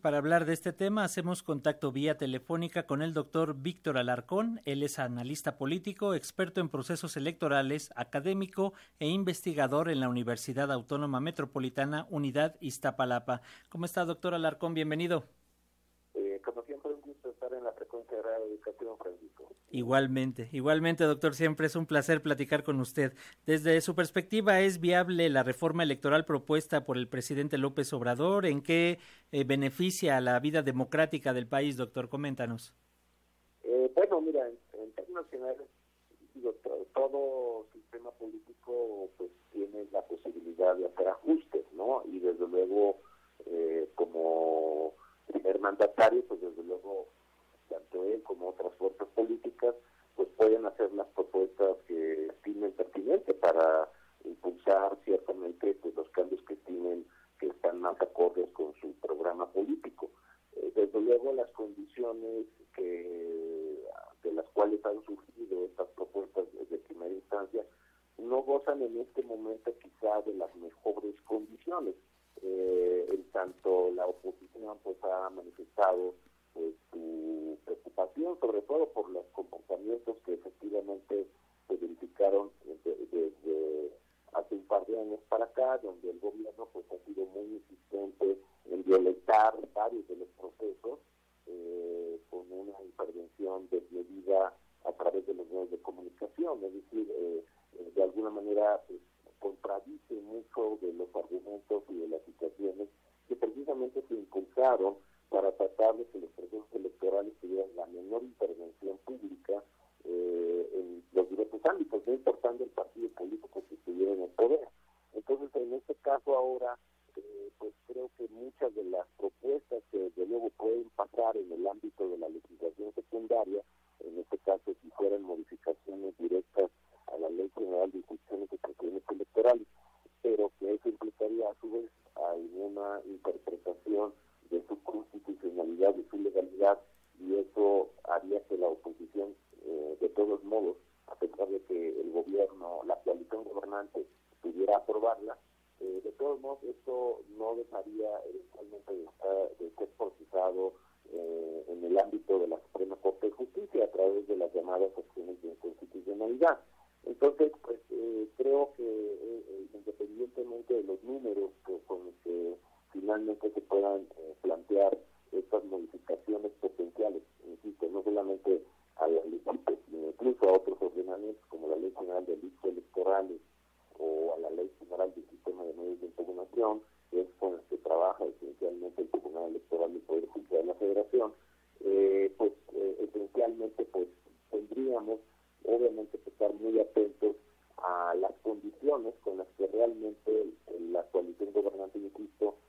Para hablar de este tema hacemos contacto vía telefónica con el doctor Víctor Alarcón. Él es analista político, experto en procesos electorales, académico e investigador en la Universidad Autónoma Metropolitana Unidad Iztapalapa. ¿Cómo está, doctor Alarcón? Bienvenido. Eh, como siempre, un gusto estar en la frecuencia de Radio Educación, Francisco. Igualmente, igualmente, doctor, siempre es un placer platicar con usted. Desde su perspectiva, ¿es viable la reforma electoral propuesta por el presidente López Obrador? ¿En qué eh, beneficia a la vida democrática del país, doctor? Coméntanos. Eh, bueno, mira, en, términos generales, todo sistema político pues tiene la posibilidad de hacer ajustes, ¿no? Y desde luego, eh, como primer mandatario, pues desde luego tanto él como otras fuerzas políticas, pues pueden hacer las propuestas que estimen pertinente para impulsar ciertamente pues los cambios que estimen que están más acordes con su programa político. Eh, desde luego las condiciones que de las cuales han surgido estas propuestas de primera instancia no gozan en este momento quizá de las mejores condiciones. Eh, en tanto la oposición pues ha manifestado su preocupación, sobre todo por los comportamientos que efectivamente se verificaron desde, hace un par de años para acá, donde el gobierno pues ha sido muy insistente en violentar varios de los procesos eh, con una intervención desmedida a través de los medios de comunicación, es decir, eh, eh, de alguna manera pues, contradice mucho de los argumentos y de las situaciones que precisamente se impulsaron para tratar de que los procesos electorales tuvieran la menor intervención pública eh, en los diversos ámbitos, no importando el partido político que estuviera en el poder. Entonces, en este caso ahora, eh, pues creo que muchas de las propuestas que de luego pueden pasar en el ámbito de la legislación secundaria, en este caso si fueran modificaciones directas a la Ley General de Instituciones de Procedimientos Electorales, pero que eso implicaría a su vez alguna interpretación de su constitucionalidad, de su legalidad, y eso haría que la oposición, eh, de todos modos, a pesar de que el gobierno, la coalición gobernante, pudiera aprobarla, eh, de todos modos esto no dejaría eventualmente de, ser procesado eh, en el ámbito de la Suprema Corte de Justicia a través de las llamadas acciones de inconstitucionalidad. Entonces, pues creo que independientemente de los números con los que finalmente se puedan eh, plantear estas modificaciones potenciales, insisto, no solamente a la ley, incluso a otros ordenamientos como la Ley General de Delitos Electorales o a la Ley General del Sistema de Medios de Impugnación, que es con la que trabaja esencialmente el Tribunal Electoral del Poder Judicial de la Federación, eh, pues eh, esencialmente pues tendríamos obviamente que estar muy atentos a las condiciones con las que realmente la coalición gobernante, insisto, eh,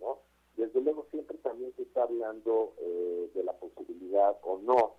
¿no? Desde luego siempre también se está hablando eh, de la posibilidad o no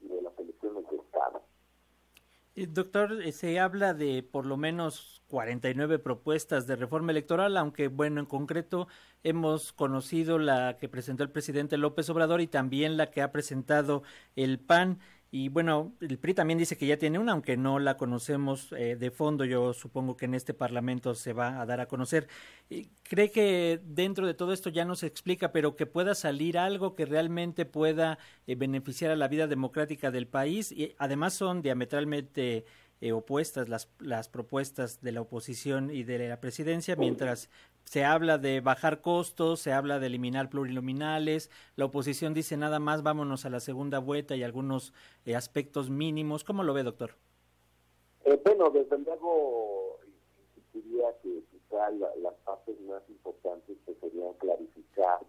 de las elecciones Estado. Eh, doctor, eh, se habla de por lo menos 49 propuestas de reforma electoral, aunque bueno, en concreto hemos conocido la que presentó el presidente López Obrador y también la que ha presentado el PAN. Y bueno, el PRI también dice que ya tiene una, aunque no la conocemos eh, de fondo. Yo supongo que en este Parlamento se va a dar a conocer. ¿Cree que dentro de todo esto ya no se explica, pero que pueda salir algo que realmente pueda eh, beneficiar a la vida democrática del país? Y además son diametralmente eh, opuestas las, las propuestas de la oposición y de la presidencia, mientras se habla de bajar costos, se habla de eliminar plurinominales, la oposición dice nada más vámonos a la segunda vuelta y algunos eh, aspectos mínimos. ¿Cómo lo ve, doctor? Eh, bueno, desde luego diría que quizá las partes más importantes que serían clarificar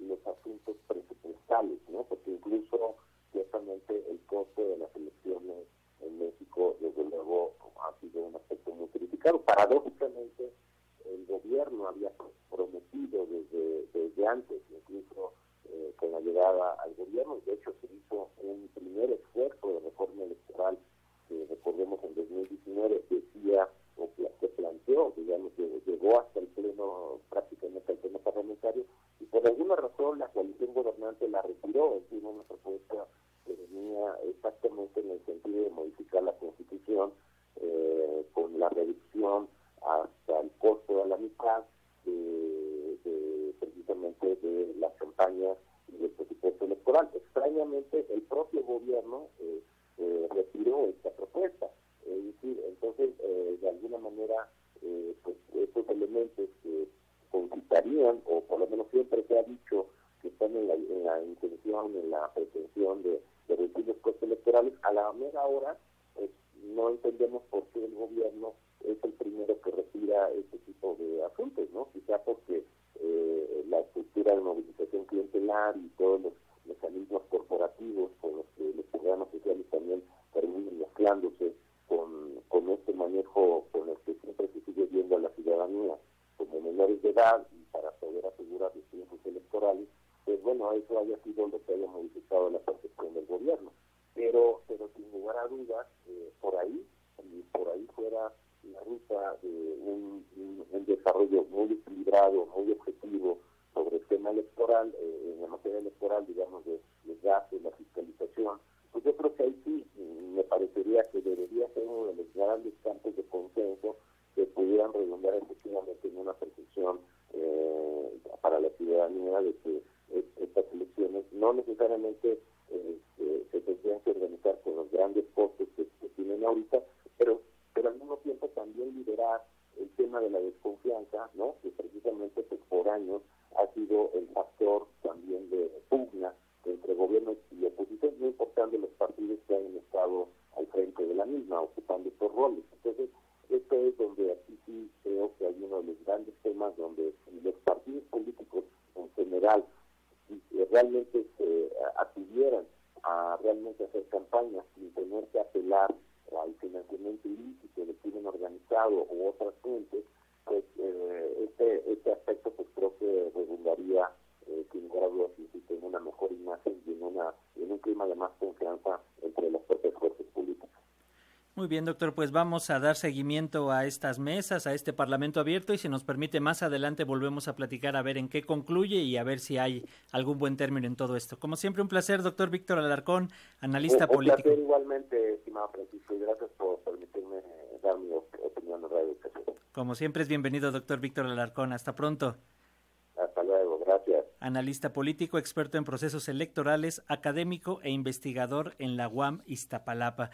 los asuntos presupuestales, ¿no? Porque incluso ciertamente el costo de las elecciones en México, desde luego, ha sido un aspecto muy criticado. Paradójicamente, el gobierno había prometido desde, antes, incluso eh, con la llegada al gobierno, de hecho se hizo un primer esfuerzo de reforma electoral que recordemos en 2019 decía o que se planteó, digamos, que llegó hasta el pleno, prácticamente al pleno parlamentario, y por alguna razón la coalición gobernante la retiró, es decir, una propuesta en el sentido de modificar la constitución eh, con la reducción hasta el costo de la mitad de, precisamente de las campañas y del presupuesto electoral. Extrañamente, el propio gobierno eh, eh, retiró esta propuesta. Es decir, entonces, eh, de alguna manera, pues estos elementos que concitarían, o por lo menos siempre se ha dicho están en la, intención, en la pretensión de, de reducir los costos electorales, a la mera hora, pues, no entendemos por qué el gobierno es el primero que retira este tipo de asuntos, ¿no? Quizá porque eh, la estructura de movilización clientelar y todos los mecanismos corporativos con los que los programas sociales también terminan mezclándose con, con este manejo con el que siempre se sigue viendo a la ciudadanía como menores de edad y para poder asegurar los tiempos electorales, pues bueno, eso haya sido lo que haya modificado la percepción del gobierno. Pero, pero sin lugar a dudas, eh, por ahí, y por ahí fuera la ruta de un, muy equilibrado, muy objetivo sobre el tema electoral, eh, en la materia electoral, digamos, de los gastos, la fiscalización, pues yo creo que ahí sí me parecería que debería ser uno de los grandes campos de consenso que pudieran redundar efectivamente en una percepción eh, para la ciudadanía de que estas elecciones no necesariamente que precisamente pues, por años ha sido el factor también de pugna entre gobierno y oposición, no importando los partidos que han estado al frente de la misma, ocupando estos roles. Entonces, esto es donde aquí sí creo que hay uno de los grandes temas donde los partidos políticos en general realmente se atuvieran a realmente hacer campañas sin tener que apelar al financiamiento ilícito del crimen organizado u otras fuentes, eh, este, este aspecto pues creo que redundaría eh, sin lugar a dudas en una mejor imagen y en, una, en un clima de más confianza entre las propias fuerzas políticas. Muy bien, doctor, pues vamos a dar seguimiento a estas mesas, a este Parlamento abierto y si nos permite más adelante volvemos a platicar a ver en qué concluye y a ver si hay algún buen término en todo esto. Como siempre, un placer, doctor Víctor Alarcón, analista político. Un placer igualmente, estimado Francisco, y gracias por permitirme dar mi opinión en Radio Como siempre es bienvenido, doctor Víctor Alarcón. Hasta pronto. Hasta luego, gracias. Analista político, experto en procesos electorales, académico e investigador en la UAM Iztapalapa.